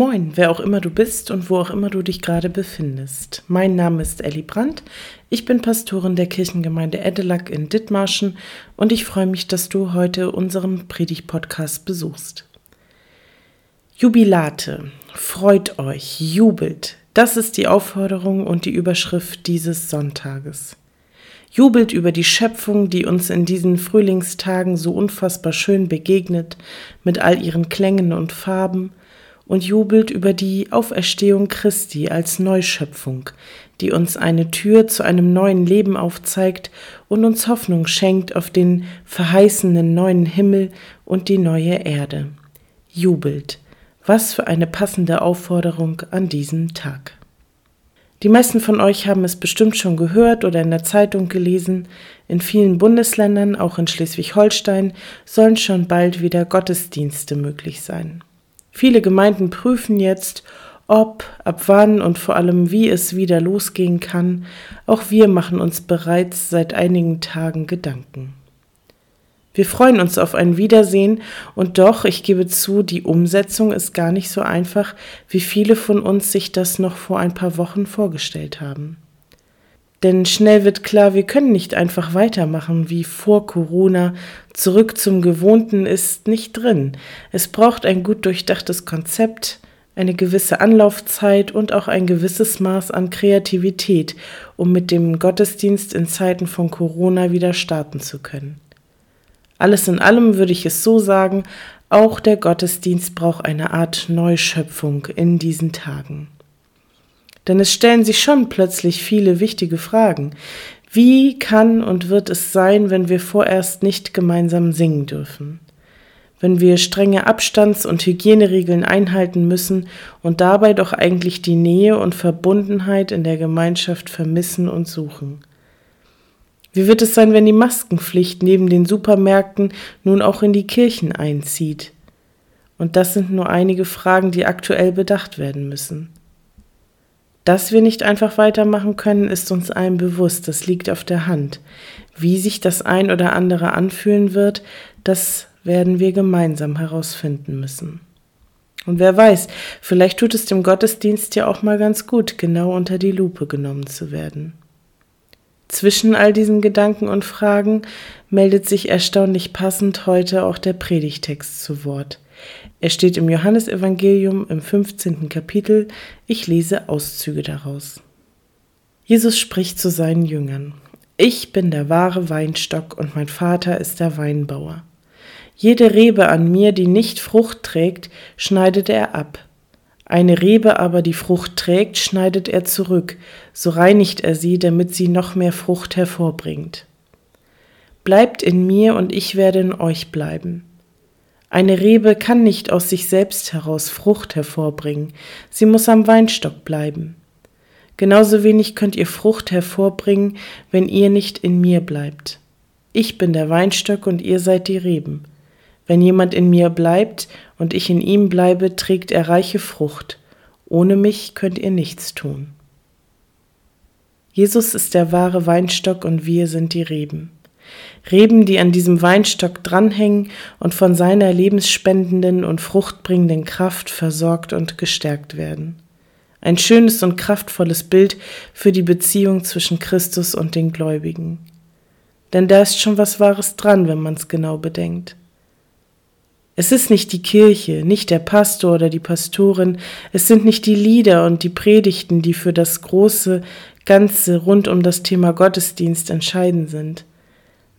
Moin, wer auch immer du bist und wo auch immer du dich gerade befindest. Mein Name ist Elli Brandt. Ich bin Pastorin der Kirchengemeinde Edelack in Dithmarschen und ich freue mich, dass du heute unseren Predigt-Podcast besuchst. Jubilate, freut euch, jubelt. Das ist die Aufforderung und die Überschrift dieses Sonntages. Jubelt über die Schöpfung, die uns in diesen Frühlingstagen so unfassbar schön begegnet, mit all ihren Klängen und Farben, und jubelt über die Auferstehung Christi als Neuschöpfung, die uns eine Tür zu einem neuen Leben aufzeigt und uns Hoffnung schenkt auf den verheißenen neuen Himmel und die neue Erde. Jubelt. Was für eine passende Aufforderung an diesem Tag. Die meisten von euch haben es bestimmt schon gehört oder in der Zeitung gelesen. In vielen Bundesländern, auch in Schleswig-Holstein, sollen schon bald wieder Gottesdienste möglich sein. Viele Gemeinden prüfen jetzt, ob, ab wann und vor allem wie es wieder losgehen kann. Auch wir machen uns bereits seit einigen Tagen Gedanken. Wir freuen uns auf ein Wiedersehen und doch, ich gebe zu, die Umsetzung ist gar nicht so einfach, wie viele von uns sich das noch vor ein paar Wochen vorgestellt haben. Denn schnell wird klar, wir können nicht einfach weitermachen wie vor Corona. Zurück zum Gewohnten ist nicht drin. Es braucht ein gut durchdachtes Konzept, eine gewisse Anlaufzeit und auch ein gewisses Maß an Kreativität, um mit dem Gottesdienst in Zeiten von Corona wieder starten zu können. Alles in allem würde ich es so sagen, auch der Gottesdienst braucht eine Art Neuschöpfung in diesen Tagen. Denn es stellen sich schon plötzlich viele wichtige Fragen. Wie kann und wird es sein, wenn wir vorerst nicht gemeinsam singen dürfen? Wenn wir strenge Abstands- und Hygieneregeln einhalten müssen und dabei doch eigentlich die Nähe und Verbundenheit in der Gemeinschaft vermissen und suchen? Wie wird es sein, wenn die Maskenpflicht neben den Supermärkten nun auch in die Kirchen einzieht? Und das sind nur einige Fragen, die aktuell bedacht werden müssen. Dass wir nicht einfach weitermachen können, ist uns allen bewusst, das liegt auf der Hand. Wie sich das ein oder andere anfühlen wird, das werden wir gemeinsam herausfinden müssen. Und wer weiß, vielleicht tut es dem Gottesdienst ja auch mal ganz gut, genau unter die Lupe genommen zu werden. Zwischen all diesen Gedanken und Fragen meldet sich erstaunlich passend heute auch der Predigtext zu Wort. Er steht im Johannesevangelium im 15. Kapitel. Ich lese Auszüge daraus. Jesus spricht zu seinen Jüngern. Ich bin der wahre Weinstock und mein Vater ist der Weinbauer. Jede Rebe an mir, die nicht Frucht trägt, schneidet er ab. Eine Rebe aber, die Frucht trägt, schneidet er zurück, so reinigt er sie, damit sie noch mehr Frucht hervorbringt. Bleibt in mir und ich werde in euch bleiben. Eine Rebe kann nicht aus sich selbst heraus Frucht hervorbringen, sie muss am Weinstock bleiben. Genauso wenig könnt ihr Frucht hervorbringen, wenn ihr nicht in mir bleibt. Ich bin der Weinstock und ihr seid die Reben. Wenn jemand in mir bleibt und ich in ihm bleibe, trägt er reiche Frucht. Ohne mich könnt ihr nichts tun. Jesus ist der wahre Weinstock und wir sind die Reben. Reben, die an diesem Weinstock dranhängen und von seiner lebensspendenden und fruchtbringenden Kraft versorgt und gestärkt werden. Ein schönes und kraftvolles Bild für die Beziehung zwischen Christus und den Gläubigen. Denn da ist schon was Wahres dran, wenn man es genau bedenkt. Es ist nicht die Kirche, nicht der Pastor oder die Pastorin, es sind nicht die Lieder und die Predigten, die für das große Ganze rund um das Thema Gottesdienst entscheidend sind.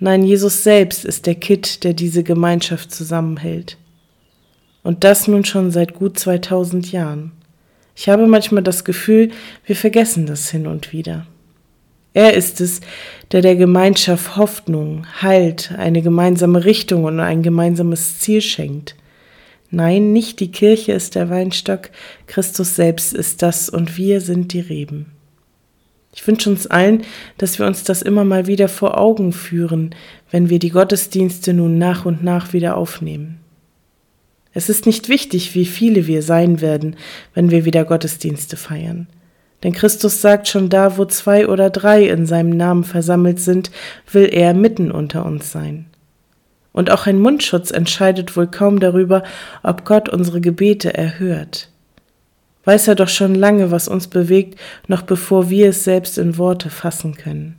Nein, Jesus selbst ist der Kitt, der diese Gemeinschaft zusammenhält. Und das nun schon seit gut 2000 Jahren. Ich habe manchmal das Gefühl, wir vergessen das hin und wieder. Er ist es, der der Gemeinschaft Hoffnung, Halt, eine gemeinsame Richtung und ein gemeinsames Ziel schenkt. Nein, nicht die Kirche ist der Weinstock, Christus selbst ist das und wir sind die Reben. Ich wünsche uns allen, dass wir uns das immer mal wieder vor Augen führen, wenn wir die Gottesdienste nun nach und nach wieder aufnehmen. Es ist nicht wichtig, wie viele wir sein werden, wenn wir wieder Gottesdienste feiern. Denn Christus sagt schon da, wo zwei oder drei in seinem Namen versammelt sind, will er mitten unter uns sein. Und auch ein Mundschutz entscheidet wohl kaum darüber, ob Gott unsere Gebete erhört. Weiß er doch schon lange, was uns bewegt, noch bevor wir es selbst in Worte fassen können.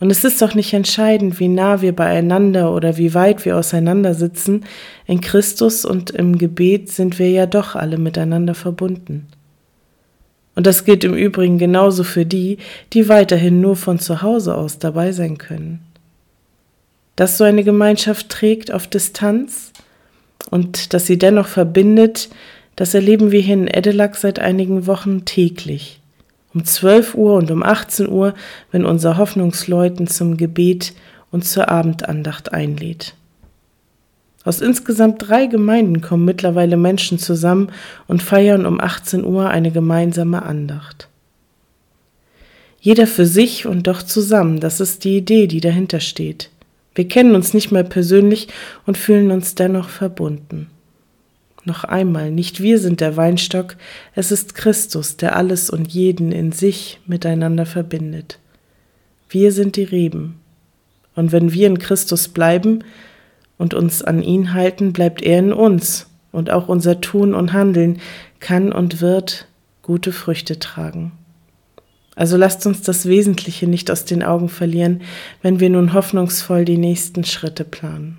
Und es ist doch nicht entscheidend, wie nah wir beieinander oder wie weit wir auseinandersitzen. In Christus und im Gebet sind wir ja doch alle miteinander verbunden. Und das gilt im Übrigen genauso für die, die weiterhin nur von zu Hause aus dabei sein können. Dass so eine Gemeinschaft trägt auf Distanz und dass sie dennoch verbindet, das erleben wir hier in Edelack seit einigen Wochen täglich um 12 Uhr und um 18 Uhr, wenn unser Hoffnungsleuten zum Gebet und zur Abendandacht einlädt. Aus insgesamt drei Gemeinden kommen mittlerweile Menschen zusammen und feiern um 18 Uhr eine gemeinsame Andacht. Jeder für sich und doch zusammen, das ist die Idee, die dahinter steht. Wir kennen uns nicht mehr persönlich und fühlen uns dennoch verbunden. Noch einmal, nicht wir sind der Weinstock, es ist Christus, der alles und jeden in sich miteinander verbindet. Wir sind die Reben. Und wenn wir in Christus bleiben und uns an ihn halten, bleibt er in uns, und auch unser Tun und Handeln kann und wird gute Früchte tragen. Also lasst uns das Wesentliche nicht aus den Augen verlieren, wenn wir nun hoffnungsvoll die nächsten Schritte planen.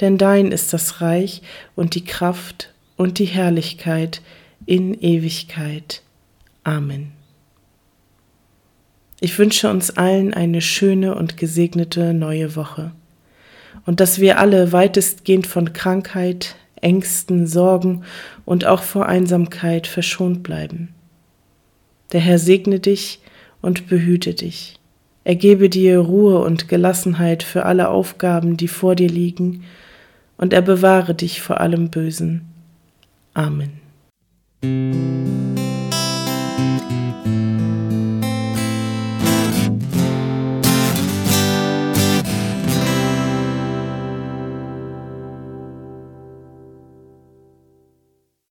denn dein ist das Reich und die Kraft und die Herrlichkeit in Ewigkeit. Amen. Ich wünsche uns allen eine schöne und gesegnete neue Woche und dass wir alle weitestgehend von Krankheit, Ängsten, Sorgen und auch vor Einsamkeit verschont bleiben. Der Herr segne dich und behüte dich. Er gebe dir Ruhe und Gelassenheit für alle Aufgaben, die vor dir liegen und er bewahre dich vor allem Bösen. Amen.